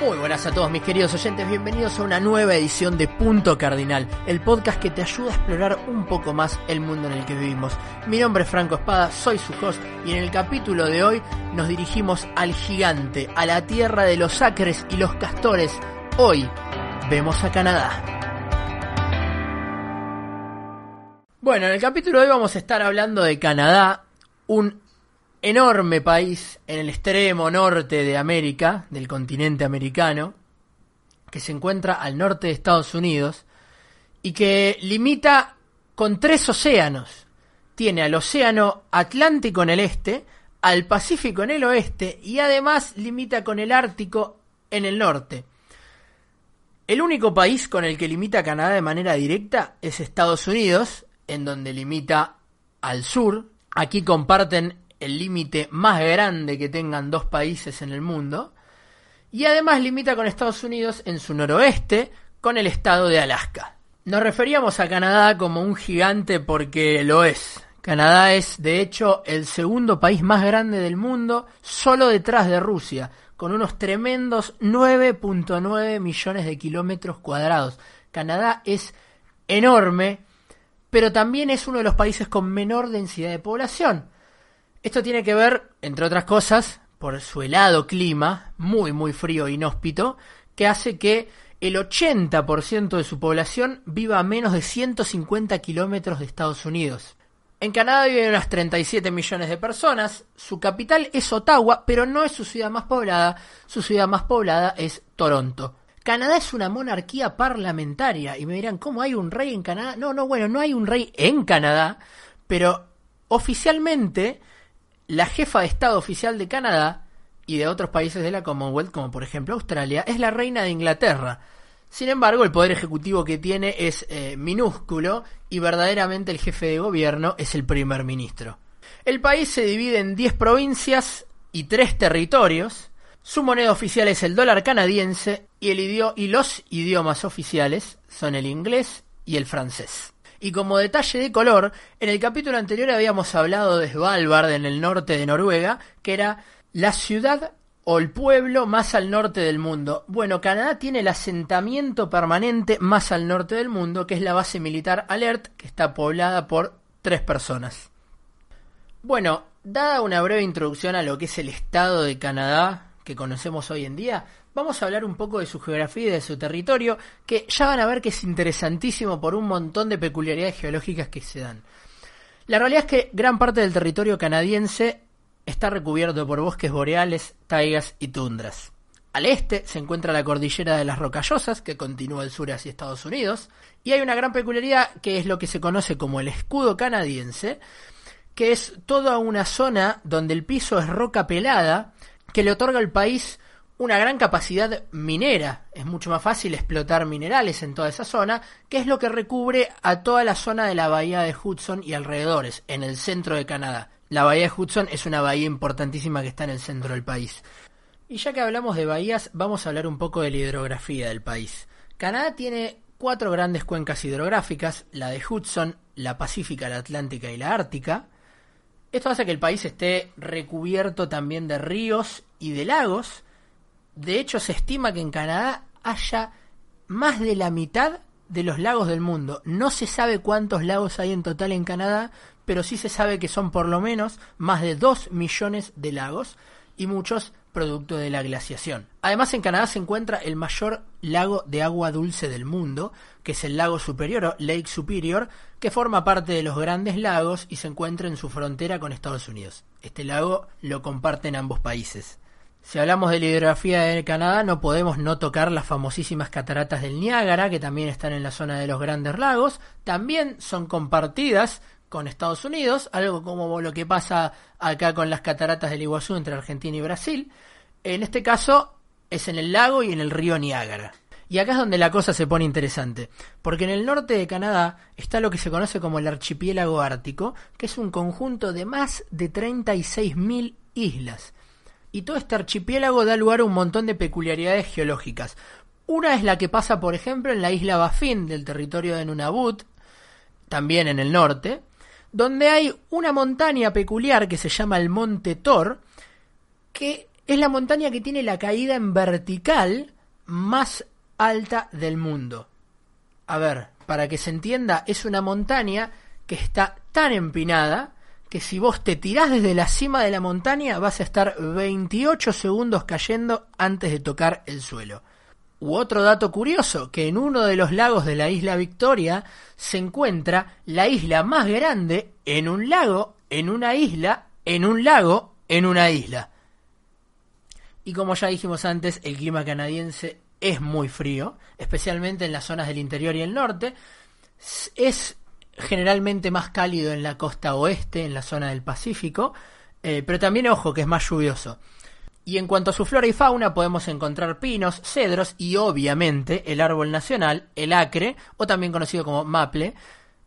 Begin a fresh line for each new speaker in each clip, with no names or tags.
Muy buenas a todos mis queridos oyentes, bienvenidos a una nueva edición de Punto Cardinal, el podcast que te ayuda a explorar un poco más el mundo en el que vivimos. Mi nombre es Franco Espada, soy su host y en el capítulo de hoy nos dirigimos al gigante, a la tierra de los acres y los castores. Hoy vemos a Canadá. Bueno, en el capítulo de hoy vamos a estar hablando de Canadá, un enorme país en el extremo norte de América, del continente americano, que se encuentra al norte de Estados Unidos y que limita con tres océanos. Tiene al océano Atlántico en el este, al Pacífico en el oeste y además limita con el Ártico en el norte. El único país con el que limita Canadá de manera directa es Estados Unidos, en donde limita al sur. Aquí comparten el límite más grande que tengan dos países en el mundo. Y además limita con Estados Unidos en su noroeste con el estado de Alaska. Nos referíamos a Canadá como un gigante porque lo es. Canadá es, de hecho, el segundo país más grande del mundo, solo detrás de Rusia, con unos tremendos 9.9 millones de kilómetros cuadrados. Canadá es enorme, pero también es uno de los países con menor densidad de población. Esto tiene que ver, entre otras cosas, por su helado clima, muy muy frío e inhóspito, que hace que el 80% de su población viva a menos de 150 kilómetros de Estados Unidos. En Canadá viven unas 37 millones de personas, su capital es Ottawa, pero no es su ciudad más poblada, su ciudad más poblada es Toronto. Canadá es una monarquía parlamentaria y me dirán, ¿cómo hay un rey en Canadá? No, no, bueno, no hay un rey en Canadá, pero oficialmente la jefa de Estado oficial de Canadá y de otros países de la Commonwealth, como por ejemplo Australia, es la reina de Inglaterra. Sin embargo, el poder ejecutivo que tiene es eh, minúsculo y verdaderamente el jefe de gobierno es el primer ministro. El país se divide en 10 provincias y 3 territorios. Su moneda oficial es el dólar canadiense y, los idiomas oficiales son el inglés y el francés. Y como detalle de color, en el capítulo anterior habíamos hablado de Svalbard en el norte de Noruega, que era la ciudad o el pueblo más al norte del mundo. Bueno, Canadá tiene el asentamiento permanente más al norte del mundo, que es la base militar Alert, que está poblada por tres personas. Bueno, dada una breve introducción a lo que es el estado de Canadá que conocemos hoy en día, vamos a hablar un poco de su geografía y de su territorio, que ya van a ver que es interesantísimo por un montón de peculiaridades geológicas que se dan. La realidad es que gran parte del territorio canadiense está recubierto por bosques boreales, taigas y tundras. Al este se encuentra la cordillera de las Rocallosas, que continúa al sur hacia Estados Unidos, y hay una gran peculiaridad que es lo que se conoce como el escudo canadiense, que es toda una zona donde el piso es roca pelada, que le otorga al país una gran capacidad minera. Es mucho más fácil explotar minerales en toda esa zona, que es lo que recubre a toda la zona de la bahía de Hudson y alrededores, en el centro de Canadá. La bahía de Hudson es una bahía importantísima que está en el centro del país. Y ya que hablamos de bahías, vamos a hablar un poco de la hidrografía del país. Canadá tiene cuatro grandes cuencas hidrográficas, la de Hudson, la Pacífica, la Atlántica y la Ártica. Esto hace que el país esté recubierto también de ríos y de lagos, de hecho, se estima que en Canadá haya más de la mitad de los lagos del mundo. No se sabe cuántos lagos hay en total en Canadá, pero sí se sabe que son por lo menos más de 2 millones de lagos y muchos producto de la glaciación. Además en Canadá se encuentra el mayor lago de agua dulce del mundo, que es el lago Superior o Lake Superior, que forma parte de los grandes lagos y se encuentra en su frontera con Estados Unidos. Este lago lo comparten ambos países. Si hablamos de la hidrografía de Canadá, no podemos no tocar las famosísimas cataratas del Niágara, que también están en la zona de los Grandes Lagos. También son compartidas con Estados Unidos, algo como lo que pasa acá con las cataratas del Iguazú entre Argentina y Brasil. En este caso es en el lago y en el río Niágara. Y acá es donde la cosa se pone interesante, porque en el norte de Canadá está lo que se conoce como el archipiélago ártico, que es un conjunto de más de 36.000 islas. Y todo este archipiélago da lugar a un montón de peculiaridades geológicas. Una es la que pasa, por ejemplo, en la isla Baffin del territorio de Nunavut, también en el norte, donde hay una montaña peculiar que se llama el Monte Thor, que es la montaña que tiene la caída en vertical más alta del mundo. A ver, para que se entienda, es una montaña que está tan empinada que si vos te tirás desde la cima de la montaña vas a estar 28 segundos cayendo antes de tocar el suelo. U otro dato curioso, que en uno de los lagos de la isla Victoria se encuentra la isla más grande en un lago, en una isla, en un lago, en una isla. Y como ya dijimos antes, el clima canadiense es muy frío, especialmente en las zonas del interior y el norte. Es generalmente más cálido en la costa oeste, en la zona del Pacífico, eh, pero también ojo que es más lluvioso. Y en cuanto a su flora y fauna podemos encontrar pinos, cedros y obviamente el árbol nacional, el acre, o también conocido como maple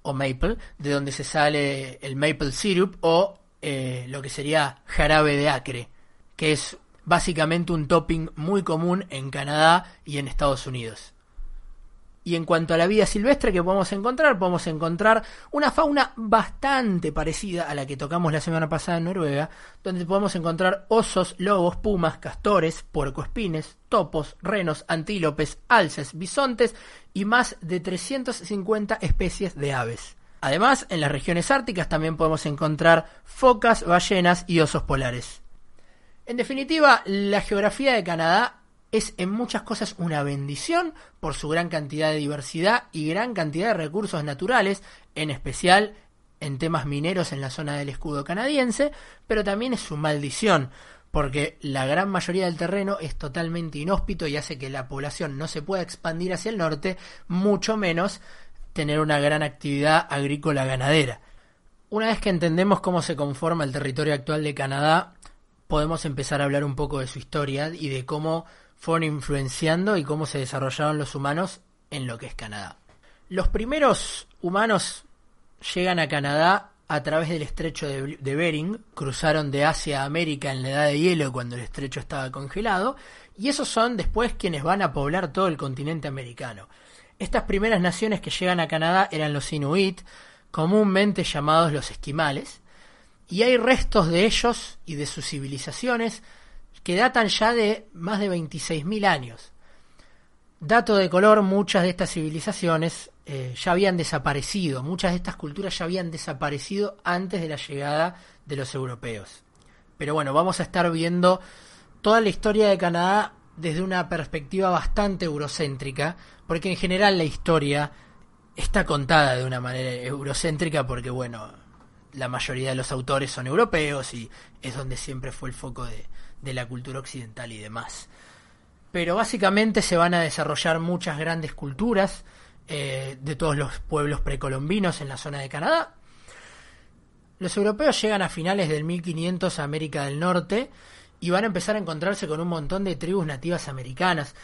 o maple, de donde se sale el maple syrup o eh, lo que sería jarabe de acre, que es básicamente un topping muy común en Canadá y en Estados Unidos. Y en cuanto a la vida silvestre que podemos encontrar, podemos encontrar una fauna bastante parecida a la que tocamos la semana pasada en Noruega, donde podemos encontrar osos, lobos, pumas, castores, puercoespines, topos, renos, antílopes, alces, bisontes y más de 350 especies de aves. Además, en las regiones árticas también podemos encontrar focas, ballenas y osos polares. En definitiva, la geografía de Canadá es en muchas cosas una bendición por su gran cantidad de diversidad y gran cantidad de recursos naturales, en especial en temas mineros en la zona del escudo canadiense, pero también es su maldición, porque la gran mayoría del terreno es totalmente inhóspito y hace que la población no se pueda expandir hacia el norte, mucho menos tener una gran actividad agrícola ganadera. Una vez que entendemos cómo se conforma el territorio actual de Canadá, podemos empezar a hablar un poco de su historia y de cómo fueron influenciando y cómo se desarrollaron los humanos en lo que es Canadá. Los primeros humanos llegan a Canadá a través del estrecho de, Bering, cruzaron de Asia a América en la edad de hielo cuando el estrecho estaba congelado, y esos son después quienes van a poblar todo el continente americano. Estas primeras naciones que llegan a Canadá eran los Inuit, comúnmente llamados los esquimales, y hay restos de ellos y de sus civilizaciones que datan ya de más de 26.000 años. Dato de color, muchas de estas civilizaciones eh, ya habían desaparecido, muchas de estas culturas ya habían desaparecido antes de la llegada de los europeos. Pero bueno, vamos a estar viendo toda la historia de Canadá desde una perspectiva bastante eurocéntrica, porque en general la historia está contada de una manera eurocéntrica porque bueno, la mayoría de los autores son europeos y es donde siempre fue el foco de, de la cultura occidental y demás. Pero básicamente se van a desarrollar muchas grandes culturas eh, de todos los pueblos precolombinos en la zona de Canadá. Los europeos llegan a finales del 1500 a América del Norte y van a empezar a encontrarse con un montón de tribus nativas americanas.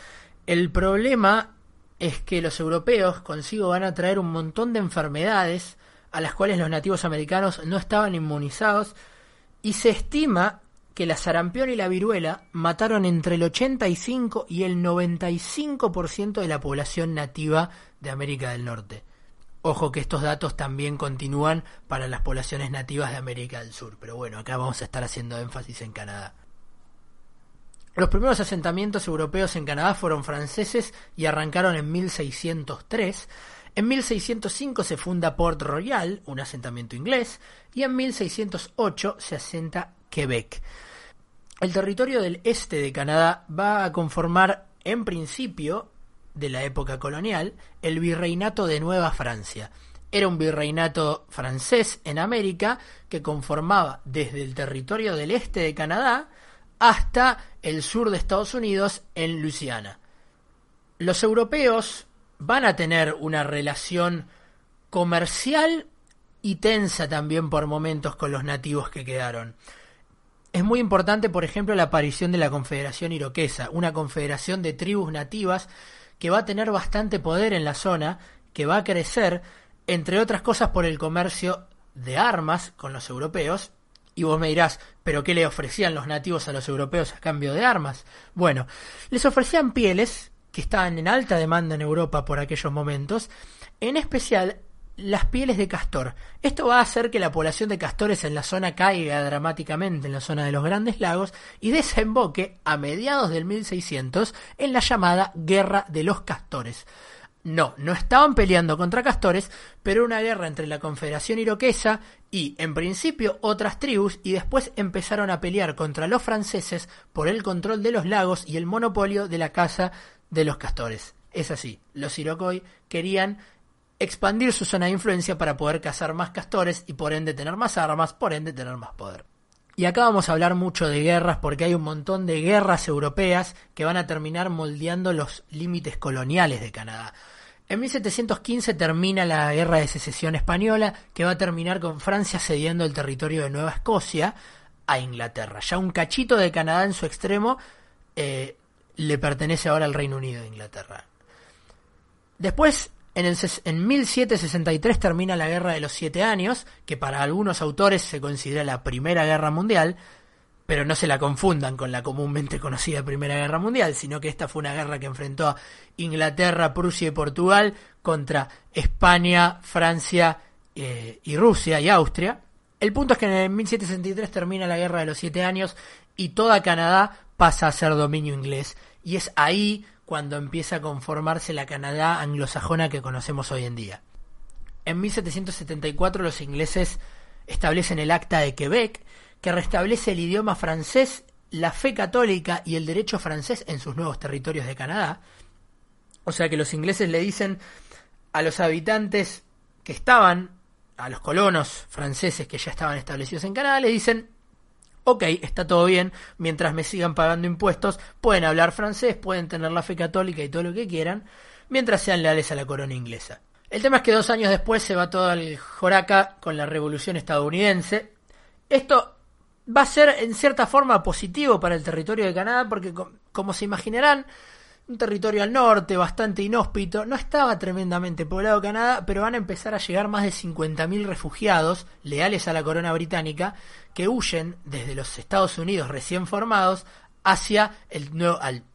El problema es que los europeos consigo van a traer un montón de enfermedades a las cuales los nativos americanos no estaban inmunizados y se estima que la sarampión y la viruela mataron entre el 85 y el 95% de la población nativa de América del Norte. Ojo que estos datos también continúan para las poblaciones nativas de América del Sur, pero bueno, acá vamos a estar haciendo énfasis en Canadá. Los primeros asentamientos europeos en Canadá fueron franceses y arrancaron en 1603. En 1605 se funda Port Royal, un asentamiento inglés, y en 1608 se asenta Quebec. El territorio del este de Canadá va a conformar, en principio, de la época colonial, el virreinato de Nueva Francia. Era un virreinato francés en América que conformaba desde el territorio del este de Canadá hasta el sur de Estados Unidos en Luisiana. Los europeos van a tener una relación comercial y tensa también por momentos con los nativos que quedaron. Es muy importante, por ejemplo, la aparición de la Confederación Iroquesa, una confederación de tribus nativas que va a tener bastante poder en la zona, que va a crecer, entre otras cosas, por el comercio de armas con los europeos. Y vos me dirás, ¿pero qué le ofrecían los nativos a los europeos a cambio de armas? Bueno, les ofrecían pieles, que estaban en alta demanda en Europa por aquellos momentos, en especial las pieles de castor. Esto va a hacer que la población de castores en la zona caiga dramáticamente en la zona de los Grandes Lagos y desemboque a mediados del 1600 en la llamada Guerra de los Castores. No, no estaban peleando contra castores, pero una guerra entre la Confederación Iroquesa y, en principio, otras tribus, y después empezaron a pelear contra los franceses por el control de los lagos y el monopolio de la caza de los castores. Es así, los Iroquois querían expandir su zona de influencia para poder cazar más castores y por ende tener más armas, por ende tener más poder. Y acá vamos a hablar mucho de guerras porque hay un montón de guerras europeas que van a terminar moldeando los límites coloniales de Canadá. En 1715 termina la Guerra de Secesión Española, que va a terminar con Francia cediendo el territorio de Nueva Escocia a Inglaterra. Ya un cachito de Canadá en su extremo eh, le pertenece ahora al Reino Unido de Inglaterra. Después, en, el, en 1763 termina la Guerra de los Siete Años, que para algunos autores se considera la Primera Guerra Mundial, pero no se la confundan con la comúnmente conocida Primera Guerra Mundial, sino que esta fue una guerra que enfrentó a Inglaterra, Prusia y Portugal contra España, Francia eh, y Rusia y Austria. El punto es que en 1763 termina la Guerra de los Siete Años y toda Canadá pasa a ser dominio inglés. Y es ahí cuando empieza a conformarse la Canadá anglosajona que conocemos hoy en día. En 1774 los ingleses establecen el Acta de Quebec, que restablece el idioma francés, la fe católica y el derecho francés en sus nuevos territorios de Canadá. O sea que los ingleses le dicen a los habitantes que estaban, a los colonos franceses que ya estaban establecidos en Canadá, le dicen, ok, está todo bien, mientras me sigan pagando impuestos, pueden hablar francés, pueden tener la fe católica y todo lo que quieran, mientras sean leales a la corona inglesa. El tema es que dos años después se va todo al Joraca con la revolución estadounidense. Esto va a ser en cierta forma positivo para el territorio de Canadá porque, como se imaginarán, un territorio al norte, bastante inhóspito, no estaba tremendamente poblado Canadá, pero van a empezar a llegar más de 50.000 refugiados leales a la corona británica que huyen desde los Estados Unidos recién formados hacia, el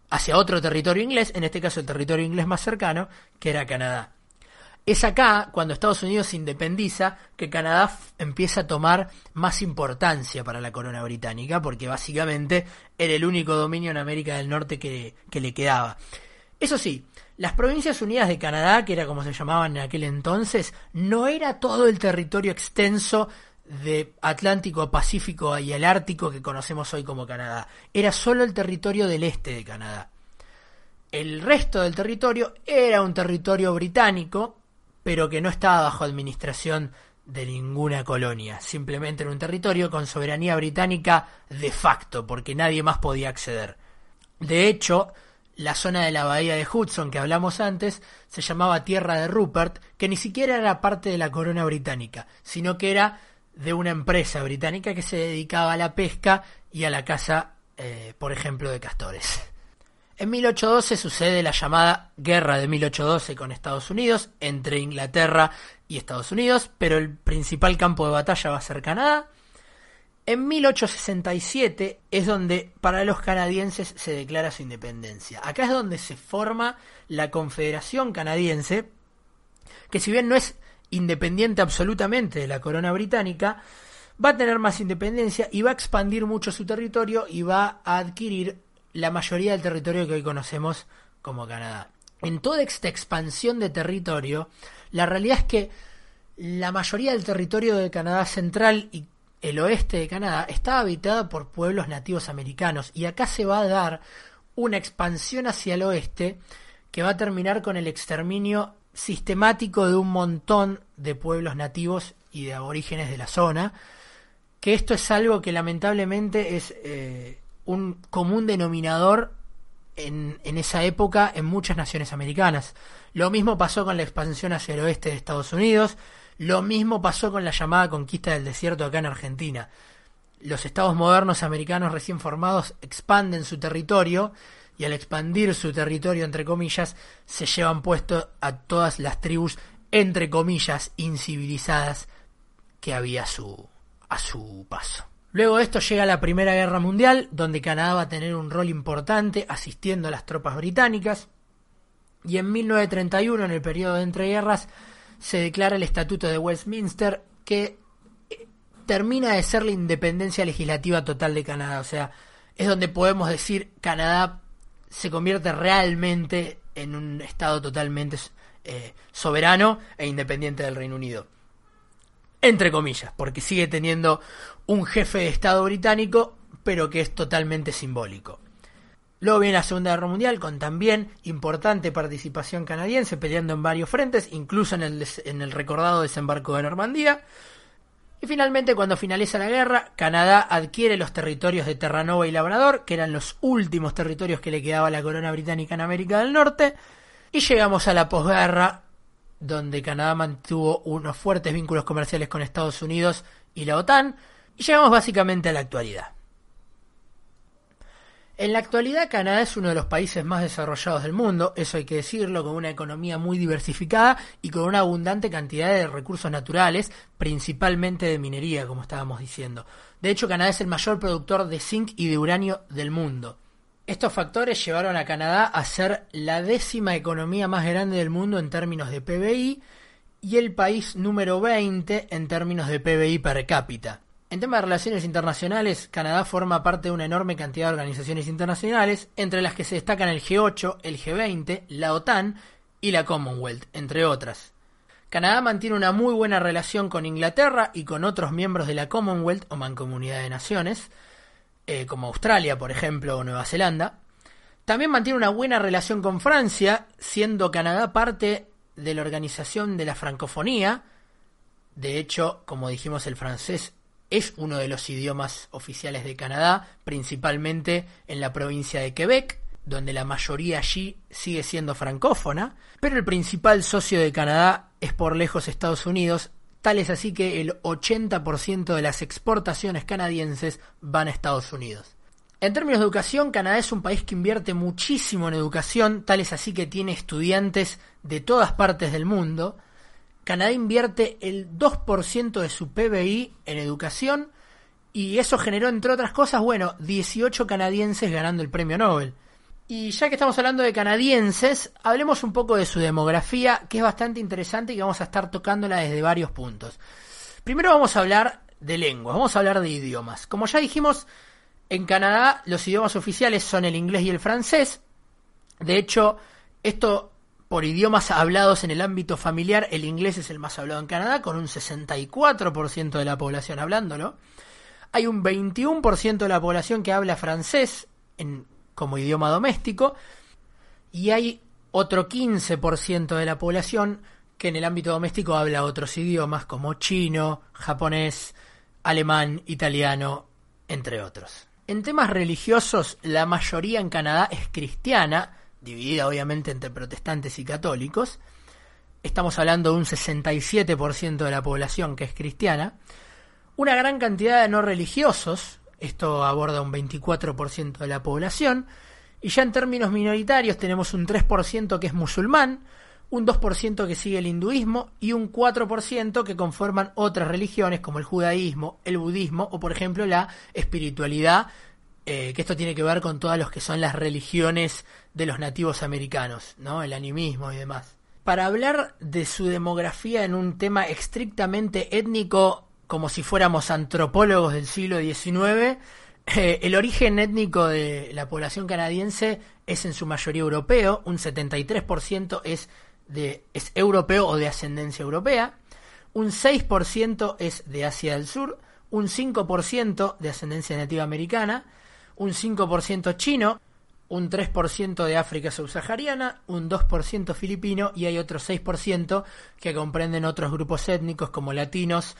hacia otro territorio inglés, en este caso el territorio inglés más cercano, que era Canadá. Es acá, cuando Estados Unidos se independiza, que Canadá empieza a tomar más importancia para la corona británica, porque básicamente era el único dominio en América del Norte que, le quedaba. Eso sí, las Provincias Unidas de Canadá, que era como se llamaban en aquel entonces, no era todo el territorio extenso de Atlántico, Pacífico y el Ártico que conocemos hoy como Canadá. Era solo el territorio del este de Canadá. El resto del territorio era un territorio británico, pero que no estaba bajo administración de ninguna colonia, simplemente en un territorio con soberanía británica de facto, porque nadie más podía acceder. De hecho, la zona de la bahía de Hudson que hablamos antes se llamaba Tierra de Rupert, que ni siquiera era parte de la corona británica, sino que era de una empresa británica que se dedicaba a la pesca y a la caza, eh, por ejemplo, de castores. En 1812 sucede la llamada Guerra de 1812 con Estados Unidos, entre Inglaterra y Estados Unidos, pero el principal campo de batalla va a ser Canadá. En 1867 es donde para los canadienses se declara su independencia. Acá es donde se forma la Confederación Canadiense, que si bien no es independiente absolutamente de la corona británica, va a tener más independencia y va a expandir mucho su territorio y va a adquirir la mayoría del territorio que hoy conocemos como Canadá. En toda esta expansión de territorio, la realidad es que la mayoría del territorio de Canadá central y el oeste de Canadá está habitada por pueblos nativos americanos y acá se va a dar una expansión hacia el oeste que va a terminar con el exterminio sistemático de un montón de pueblos nativos y de aborígenes de la zona, que esto es algo que lamentablemente es eh, un común denominador en, en, esa época en muchas naciones americanas. Lo mismo pasó con la expansión hacia el oeste de Estados Unidos, lo mismo pasó con la llamada conquista del desierto acá en Argentina. Los estados modernos americanos recién formados expanden su territorio y al expandir su territorio, entre comillas, se llevan puesto a todas las tribus, entre comillas, incivilizadas que había su, a su paso. Luego de esto llega la Primera Guerra Mundial, donde Canadá va a tener un rol importante asistiendo a las tropas británicas. Y en 1931, en el periodo de entreguerras, se declara el Estatuto de Westminster que eh, termina de ser la independencia legislativa total de Canadá. O sea, es donde podemos decir Canadá se convierte realmente en un Estado totalmente eh, soberano e independiente del Reino Unido. Entre comillas, porque sigue teniendo un jefe de Estado británico, pero que es totalmente simbólico. Luego viene la Segunda Guerra Mundial con también importante participación canadiense peleando en varios frentes, incluso en el, recordado desembarco de Normandía. Y finalmente, cuando finaliza la guerra, Canadá adquiere los territorios de Terranova y Labrador, que eran los últimos territorios que le quedaba a la corona británica en América del Norte. Y llegamos a la posguerra, donde Canadá mantuvo unos fuertes vínculos comerciales con Estados Unidos y la OTAN. Y llegamos básicamente a la actualidad. En la actualidad Canadá es uno de los países más desarrollados del mundo, eso hay que decirlo, con una economía muy diversificada y con una abundante cantidad de recursos naturales, principalmente de minería, como estábamos diciendo. De hecho, Canadá es el mayor productor de zinc y de uranio del mundo. Estos factores llevaron a Canadá a ser la décima economía más grande del mundo en términos de PBI y el país número 20 en términos de PBI per cápita. En tema de relaciones internacionales, Canadá forma parte de una enorme cantidad de organizaciones internacionales, entre las que se destacan el G8, el G20, la OTAN y la Commonwealth, entre otras. Canadá mantiene una muy buena relación con Inglaterra y con otros miembros de la Commonwealth o Mancomunidad de Naciones, eh, como Australia, por ejemplo, o Nueva Zelanda. También mantiene una buena relación con Francia, siendo Canadá parte de la Organización de la Francofonía. De hecho, como dijimos, el francés es uno de los idiomas oficiales de Canadá, principalmente en la provincia de Quebec, donde la mayoría allí sigue siendo francófona, pero el principal socio de Canadá es por lejos Estados Unidos, tal es así que el 80% de las exportaciones canadienses van a Estados Unidos. En términos de educación, Canadá es un país que invierte muchísimo en educación, tal es así que tiene estudiantes de todas partes del mundo, Canadá invierte el 2% de su PBI en educación y eso generó, entre otras cosas, bueno, 18 canadienses ganando el premio Nobel. Y ya que estamos hablando de canadienses, hablemos un poco de su demografía, que es bastante interesante y vamos a estar tocándola desde varios puntos. Primero vamos a hablar de lenguas, vamos a hablar de idiomas. Como ya dijimos, en Canadá los idiomas oficiales son el inglés y el francés. De hecho, esto por idiomas hablados en el ámbito familiar, el inglés es el más hablado en Canadá, con un 64% de la población hablándolo. Hay un 21% de la población que habla francés como idioma doméstico. Y hay otro 15% de la población que en el ámbito doméstico habla otros idiomas como chino, japonés, alemán, italiano, entre otros. En temas religiosos, la mayoría en Canadá es cristiana, dividida obviamente entre protestantes y católicos. Estamos hablando de un 67% de la población que es cristiana. Una gran cantidad de no religiosos, esto aborda un 24% de la población. Y ya en términos minoritarios tenemos un 3% que es musulmán, un 2% que sigue el hinduismo y un 4% que conforman otras religiones como el judaísmo, el budismo o por ejemplo la espiritualidad eh, que esto tiene que ver con todas los que son las religiones de los nativos americanos, ¿no? El animismo y demás. Para hablar de su demografía en un tema estrictamente étnico, como si fuéramos antropólogos del siglo XIX, eh, el origen étnico de la población canadiense es en su mayoría europeo, un 73% es, de, es europeo o de ascendencia europea, un 6% es de Asia del Sur, un 5% de ascendencia nativa americana, un 5% chino, un 3% de África subsahariana, un 2% filipino y hay otro 6% que comprenden otros grupos étnicos como latinos,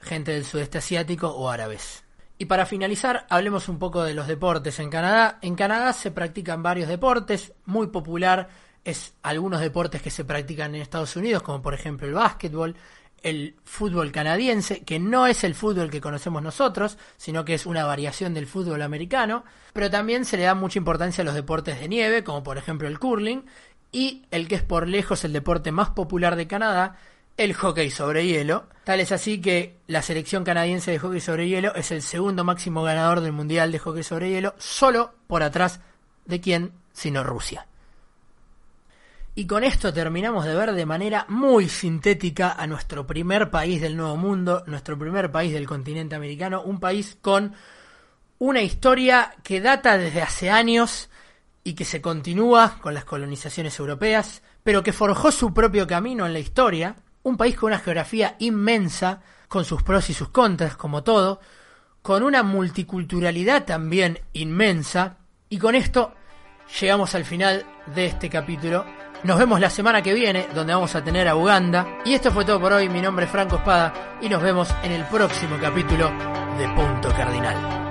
gente del sudeste asiático o árabes. Y para finalizar, hablemos un poco de los deportes en Canadá. En Canadá se practican varios deportes, muy popular es algunos deportes que se practican en Estados Unidos, como por ejemplo el básquetbol, el fútbol canadiense, que no es el fútbol que conocemos nosotros, sino que es una variación del fútbol americano, pero también se le da mucha importancia a los deportes de nieve, como por ejemplo el curling, y el que es por lejos el deporte más popular de Canadá, el hockey sobre hielo. Tal es así que la selección canadiense de hockey sobre hielo es el segundo máximo ganador del Mundial de Hockey sobre hielo, solo por atrás de quién, sino Rusia. Y con esto terminamos de ver de manera muy sintética a nuestro primer país del Nuevo Mundo, nuestro primer país del continente americano, un país con una historia que data desde hace años y que se continúa con las colonizaciones europeas, pero que forjó su propio camino en la historia, un país con una geografía inmensa, con sus pros y sus contras, como todo, con una multiculturalidad también inmensa, y con esto llegamos al final de este capítulo. Nos vemos la semana que viene, donde vamos a tener a Uganda. Y esto fue todo por hoy. Mi nombre es Franco Espada y nos vemos en el próximo capítulo de Punto Cardinal.